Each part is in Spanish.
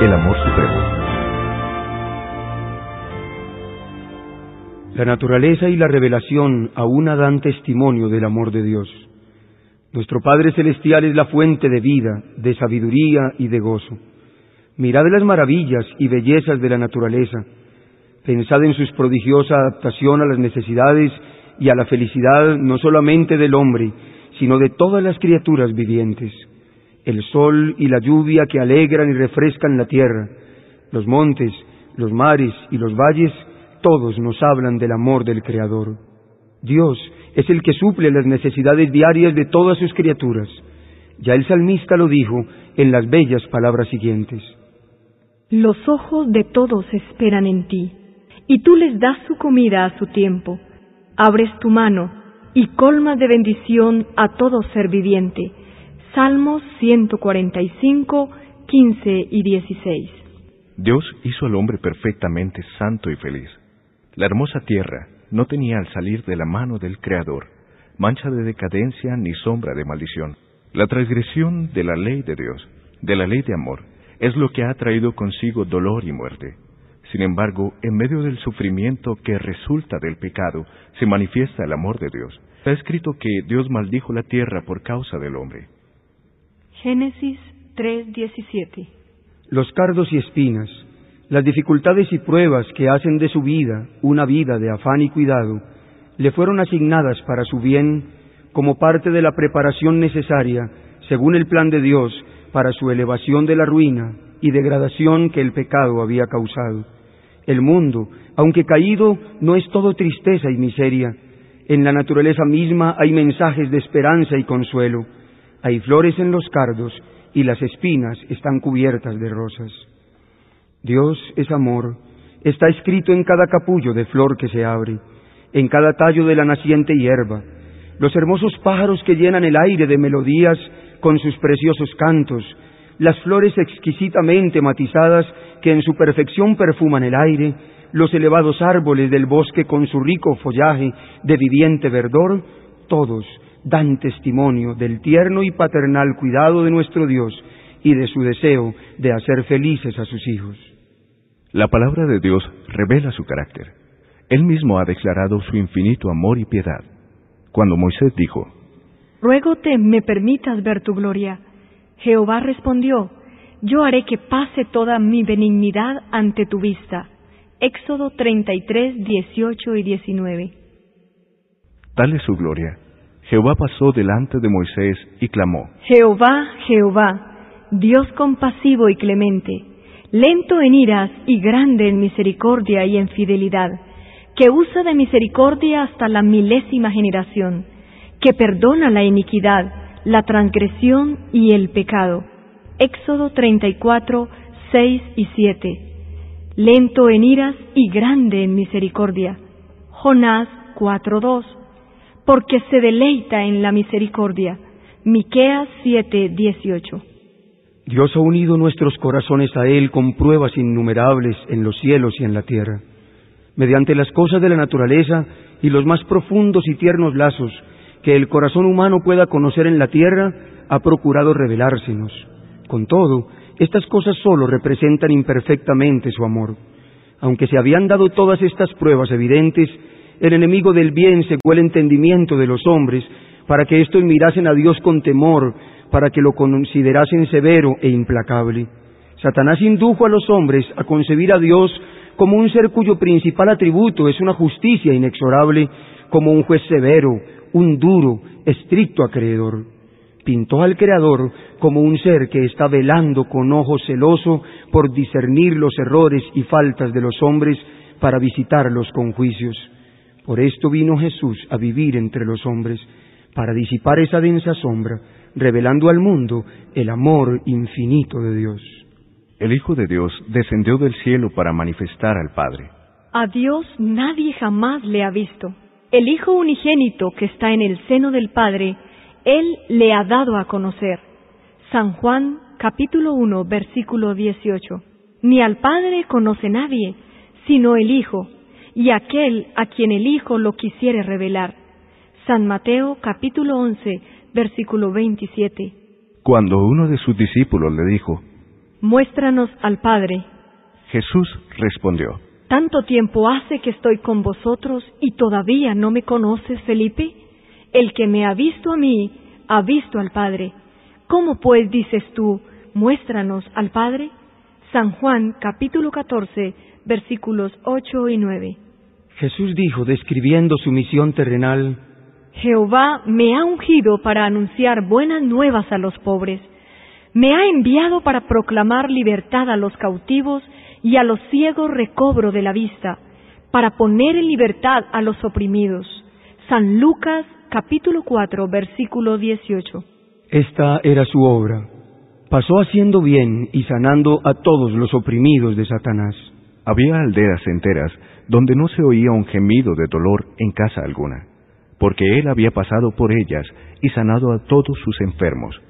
el amor supremo. La naturaleza y la revelación aún dan testimonio del amor de Dios. Nuestro Padre Celestial es la fuente de vida, de sabiduría y de gozo. Mirad las maravillas y bellezas de la naturaleza. Pensad en su prodigiosa adaptación a las necesidades y a la felicidad no solamente del hombre, sino de todas las criaturas vivientes. El sol y la lluvia que alegran y refrescan la tierra, los montes, los mares y los valles, todos nos hablan del amor del Creador. Dios es el que suple las necesidades diarias de todas sus criaturas. Ya el salmista lo dijo en las bellas palabras siguientes. Los ojos de todos esperan en ti, y tú les das su comida a su tiempo. Abres tu mano y colmas de bendición a todo ser viviente. Salmos 145, 15 y 16. Dios hizo al hombre perfectamente santo y feliz. La hermosa tierra no tenía al salir de la mano del Creador mancha de decadencia ni sombra de maldición. La transgresión de la ley de Dios, de la ley de amor, es lo que ha traído consigo dolor y muerte. Sin embargo, en medio del sufrimiento que resulta del pecado, se manifiesta el amor de Dios. Está escrito que Dios maldijo la tierra por causa del hombre. Génesis 3:17 Los cardos y espinas, las dificultades y pruebas que hacen de su vida una vida de afán y cuidado, le fueron asignadas para su bien como parte de la preparación necesaria, según el plan de Dios, para su elevación de la ruina y degradación que el pecado había causado. El mundo, aunque caído, no es todo tristeza y miseria. En la naturaleza misma hay mensajes de esperanza y consuelo. Hay flores en los cardos y las espinas están cubiertas de rosas. Dios es amor, está escrito en cada capullo de flor que se abre, en cada tallo de la naciente hierba, los hermosos pájaros que llenan el aire de melodías con sus preciosos cantos, las flores exquisitamente matizadas que en su perfección perfuman el aire, los elevados árboles del bosque con su rico follaje de viviente verdor, todos dan testimonio del tierno y paternal cuidado de nuestro Dios y de su deseo de hacer felices a sus hijos. La palabra de Dios revela su carácter. Él mismo ha declarado su infinito amor y piedad. Cuando Moisés dijo, Ruégote me permitas ver tu gloria. Jehová respondió, Yo haré que pase toda mi benignidad ante tu vista. Éxodo 33, 18 y 19. Tal es su gloria. Jehová pasó delante de Moisés y clamó, Jehová, Jehová, Dios compasivo y clemente, lento en iras y grande en misericordia y en fidelidad, que usa de misericordia hasta la milésima generación, que perdona la iniquidad, la transgresión y el pecado. Éxodo 34, 6 y 7. Lento en iras y grande en misericordia. Jonás 4.2. Porque se deleita en la misericordia. Miqueas 7.18. Dios ha unido nuestros corazones a Él con pruebas innumerables en los cielos y en la tierra. Mediante las cosas de la naturaleza y los más profundos y tiernos lazos que el corazón humano pueda conocer en la tierra, ha procurado revelársenos. Con todo, estas cosas solo representan imperfectamente su amor. Aunque se habían dado todas estas pruebas evidentes, el enemigo del bien cegó el entendimiento de los hombres para que éstos mirasen a Dios con temor, para que lo considerasen severo e implacable. Satanás indujo a los hombres a concebir a Dios como un ser cuyo principal atributo es una justicia inexorable, como un juez severo, un duro, estricto acreedor. Pintó al Creador como un ser que está velando con ojo celoso por discernir los errores y faltas de los hombres para visitarlos con juicios. Por esto vino Jesús a vivir entre los hombres, para disipar esa densa sombra, revelando al mundo el amor infinito de Dios. El Hijo de Dios descendió del cielo para manifestar al Padre. A Dios nadie jamás le ha visto. El Hijo unigénito que está en el seno del Padre, Él le ha dado a conocer. San Juan capítulo 1 versículo 18. Ni al Padre conoce nadie, sino el Hijo, y aquel a quien el Hijo lo quisiere revelar. San Mateo capítulo 11 versículo 27. Cuando uno de sus discípulos le dijo, muéstranos al Padre. Jesús respondió, ¿Tanto tiempo hace que estoy con vosotros y todavía no me conoces, Felipe? El que me ha visto a mí, ha visto al Padre. ¿Cómo pues dices tú, muéstranos al Padre? San Juan capítulo 14 versículos 8 y 9. Jesús dijo, describiendo su misión terrenal, Jehová me ha ungido para anunciar buenas nuevas a los pobres. Me ha enviado para proclamar libertad a los cautivos y a los ciegos recobro de la vista, para poner en libertad a los oprimidos. San Lucas capítulo 4 versículo 18. Esta era su obra. Pasó haciendo bien y sanando a todos los oprimidos de Satanás. Había aldeas enteras donde no se oía un gemido de dolor en casa alguna porque él había pasado por ellas y sanado a todos sus enfermos.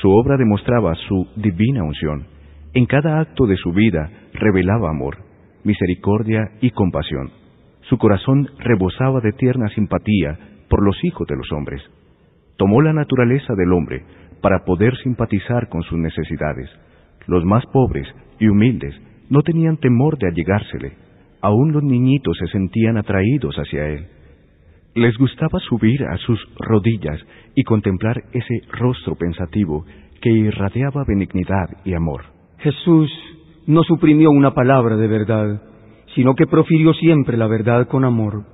Su obra demostraba su divina unción. En cada acto de su vida revelaba amor, misericordia y compasión. Su corazón rebosaba de tierna simpatía por los hijos de los hombres. Tomó la naturaleza del hombre para poder simpatizar con sus necesidades. Los más pobres y humildes no tenían temor de allegársele. Aún los niñitos se sentían atraídos hacia él les gustaba subir a sus rodillas y contemplar ese rostro pensativo que irradiaba benignidad y amor. Jesús no suprimió una palabra de verdad, sino que profirió siempre la verdad con amor.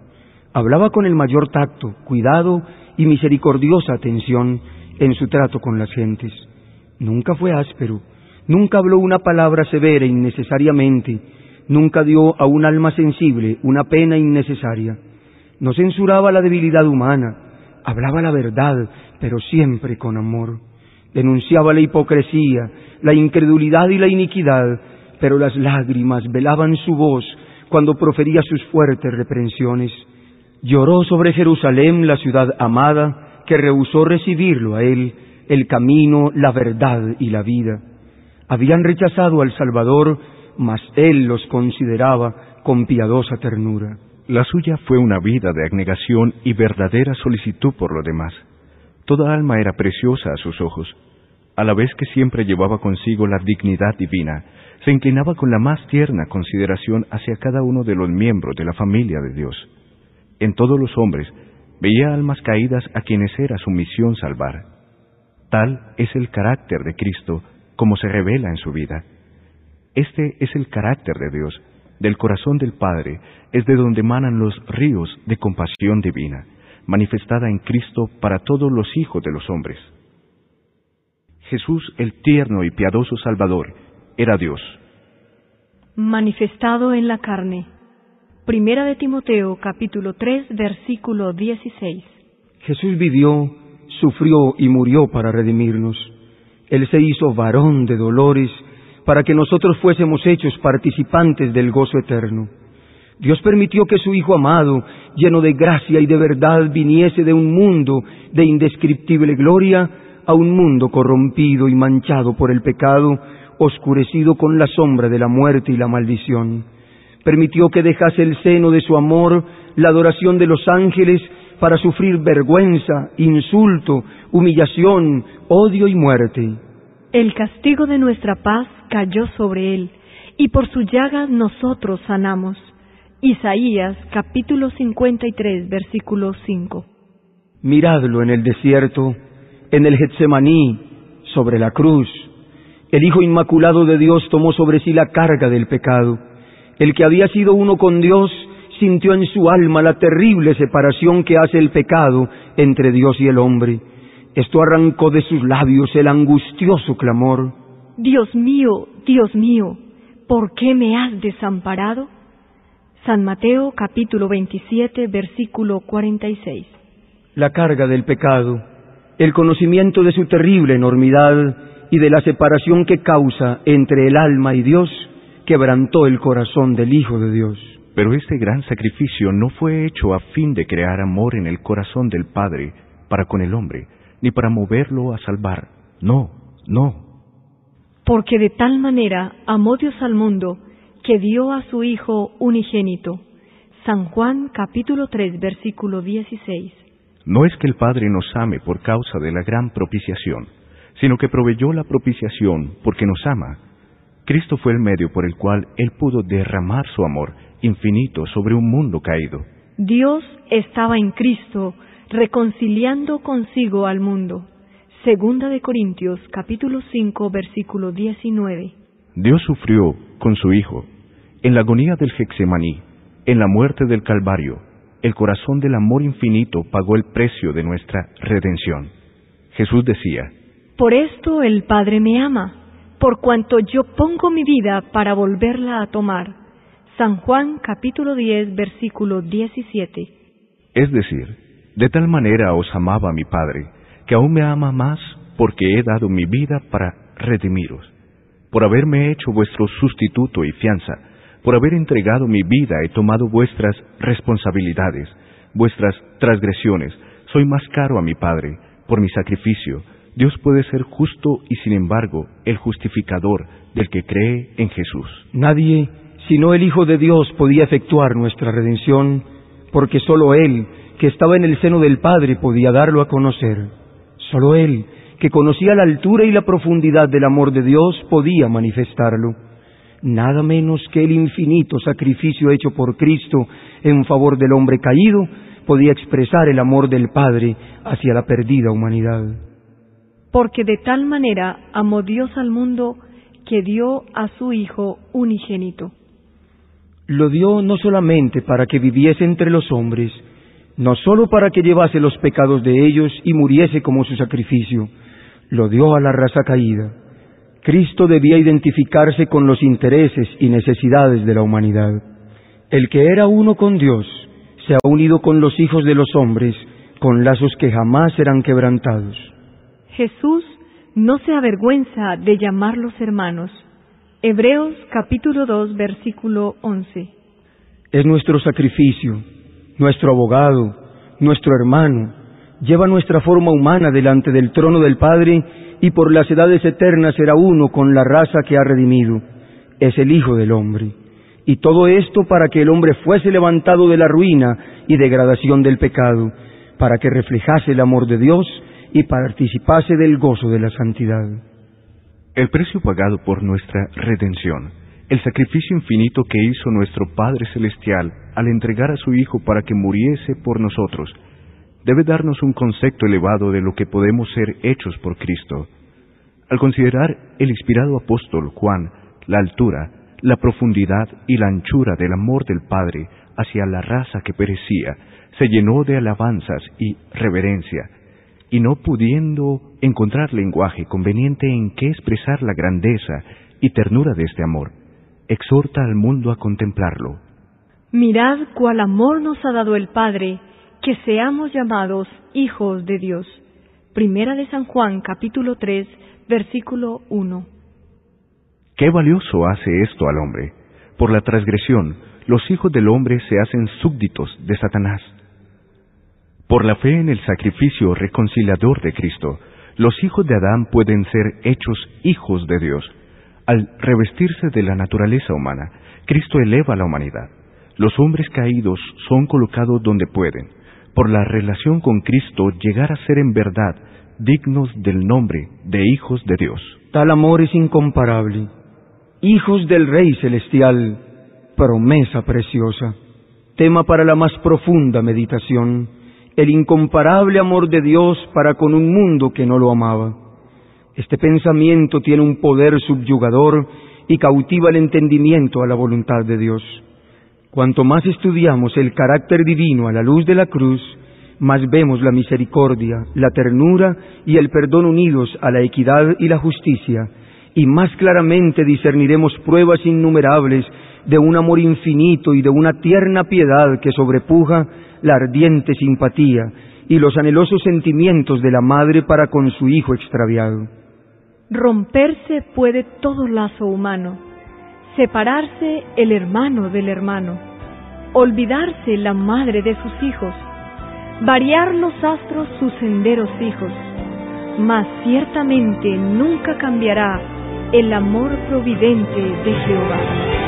Hablaba con el mayor tacto, cuidado y misericordiosa atención en su trato con las gentes. Nunca fue áspero, nunca habló una palabra severa innecesariamente, nunca dio a un alma sensible una pena innecesaria. No censuraba la debilidad humana, hablaba la verdad, pero siempre con amor. Denunciaba la hipocresía, la incredulidad y la iniquidad, pero las lágrimas velaban su voz cuando profería sus fuertes reprensiones. Lloró sobre Jerusalén, la ciudad amada, que rehusó recibirlo a él, el camino, la verdad y la vida. Habían rechazado al Salvador, mas él los consideraba con piadosa ternura. La suya fue una vida de abnegación y verdadera solicitud por lo demás. Toda alma era preciosa a sus ojos. A la vez que siempre llevaba consigo la dignidad divina, se inclinaba con la más tierna consideración hacia cada uno de los miembros de la familia de Dios. En todos los hombres veía almas caídas a quienes era su misión salvar. Tal es el carácter de Cristo como se revela en su vida. Este es el carácter de Dios, del corazón del Padre es de donde emanan los ríos de compasión divina, manifestada en Cristo para todos los hijos de los hombres. Jesús, el tierno y piadoso Salvador, era Dios. Manifestado en la carne. Primera de Timoteo, capítulo 3, versículo 16. Jesús vivió, sufrió y murió para redimirnos. Él se hizo varón de dolores para que nosotros fuésemos hechos participantes del gozo eterno. Dios permitió que su Hijo amado, lleno de gracia y de verdad, viniese de un mundo de indescriptible gloria a un mundo corrompido y manchado por el pecado, oscurecido con la sombra de la muerte y la maldición. Permitió que dejase el seno de su amor, la adoración de los ángeles, para sufrir vergüenza, insulto, humillación, odio y muerte. El castigo de nuestra paz cayó sobre él, y por su llaga nosotros sanamos. Isaías capítulo 53 versículo 5. Miradlo en el desierto, en el Getsemaní, sobre la cruz. El Hijo Inmaculado de Dios tomó sobre sí la carga del pecado. El que había sido uno con Dios sintió en su alma la terrible separación que hace el pecado entre Dios y el hombre esto arrancó de sus labios el angustioso clamor. Dios mío, Dios mío, ¿por qué me has desamparado? San Mateo capítulo 27 versículo 46. La carga del pecado, el conocimiento de su terrible enormidad y de la separación que causa entre el alma y Dios, quebrantó el corazón del Hijo de Dios. Pero este gran sacrificio no fue hecho a fin de crear amor en el corazón del Padre para con el hombre, ni para moverlo a salvar. No, no. Porque de tal manera amó Dios al mundo que dio a su Hijo unigénito. San Juan capítulo 3 versículo 16. No es que el Padre nos ame por causa de la gran propiciación, sino que proveyó la propiciación porque nos ama. Cristo fue el medio por el cual Él pudo derramar su amor infinito sobre un mundo caído. Dios estaba en Cristo reconciliando consigo al mundo. Segunda de Corintios capítulo 5 versículo 19. Dios sufrió con su Hijo en la agonía del Hexemaní, en la muerte del Calvario. El corazón del amor infinito pagó el precio de nuestra redención. Jesús decía, Por esto el Padre me ama, por cuanto yo pongo mi vida para volverla a tomar. San Juan capítulo 10 versículo 17. Es decir, de tal manera os amaba mi Padre, que aún me ama más porque he dado mi vida para redimiros, por haberme hecho vuestro sustituto y fianza, por haber entregado mi vida y tomado vuestras responsabilidades, vuestras transgresiones, soy más caro a mi Padre, por mi sacrificio. Dios puede ser justo y sin embargo el justificador del que cree en Jesús. Nadie, sino el Hijo de Dios, podía efectuar nuestra redención, porque sólo Él, que estaba en el seno del Padre, podía darlo a conocer. Sólo Él, que conocía la altura y la profundidad del amor de Dios, podía manifestarlo nada menos que el infinito sacrificio hecho por Cristo en favor del hombre caído, podía expresar el amor del Padre hacia la perdida humanidad. Porque de tal manera amó Dios al mundo que dio a su Hijo unigénito. Lo dio no solamente para que viviese entre los hombres, no sólo para que llevase los pecados de ellos y muriese como su sacrificio, lo dio a la raza caída Cristo debía identificarse con los intereses y necesidades de la humanidad. El que era uno con Dios se ha unido con los hijos de los hombres con lazos que jamás serán quebrantados. Jesús no se avergüenza de llamarlos hermanos. Hebreos capítulo 2 versículo 11. Es nuestro sacrificio, nuestro abogado, nuestro hermano, lleva nuestra forma humana delante del trono del Padre y por las edades eternas será uno con la raza que ha redimido. Es el Hijo del Hombre. Y todo esto para que el hombre fuese levantado de la ruina y degradación del pecado, para que reflejase el amor de Dios y participase del gozo de la santidad. El precio pagado por nuestra redención, el sacrificio infinito que hizo nuestro Padre Celestial al entregar a su Hijo para que muriese por nosotros, debe darnos un concepto elevado de lo que podemos ser hechos por Cristo. Al considerar el inspirado apóstol Juan la altura, la profundidad y la anchura del amor del Padre hacia la raza que perecía, se llenó de alabanzas y reverencia, y no pudiendo encontrar lenguaje conveniente en que expresar la grandeza y ternura de este amor, exhorta al mundo a contemplarlo. Mirad cuál amor nos ha dado el Padre, que seamos llamados hijos de Dios. Primera de San Juan, capítulo 3, versículo 1. Qué valioso hace esto al hombre. Por la transgresión, los hijos del hombre se hacen súbditos de Satanás. Por la fe en el sacrificio reconciliador de Cristo, los hijos de Adán pueden ser hechos hijos de Dios. Al revestirse de la naturaleza humana, Cristo eleva a la humanidad. Los hombres caídos son colocados donde pueden, por la relación con Cristo, llegar a ser en verdad dignos del nombre de hijos de Dios. Tal amor es incomparable. Hijos del Rey Celestial, promesa preciosa, tema para la más profunda meditación, el incomparable amor de Dios para con un mundo que no lo amaba. Este pensamiento tiene un poder subyugador y cautiva el entendimiento a la voluntad de Dios. Cuanto más estudiamos el carácter divino a la luz de la cruz, más vemos la misericordia, la ternura y el perdón unidos a la equidad y la justicia, y más claramente discerniremos pruebas innumerables de un amor infinito y de una tierna piedad que sobrepuja la ardiente simpatía y los anhelosos sentimientos de la madre para con su hijo extraviado. Romperse puede todo lazo humano separarse el hermano del hermano, olvidarse la madre de sus hijos, variar los astros sus senderos hijos, mas ciertamente nunca cambiará el amor providente de Jehová.